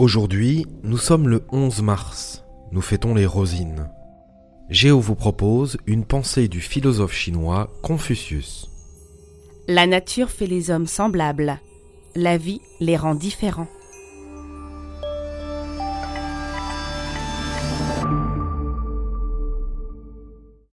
Aujourd'hui, nous sommes le 11 mars. Nous fêtons les rosines. Géo vous propose une pensée du philosophe chinois Confucius. La nature fait les hommes semblables. La vie les rend différents.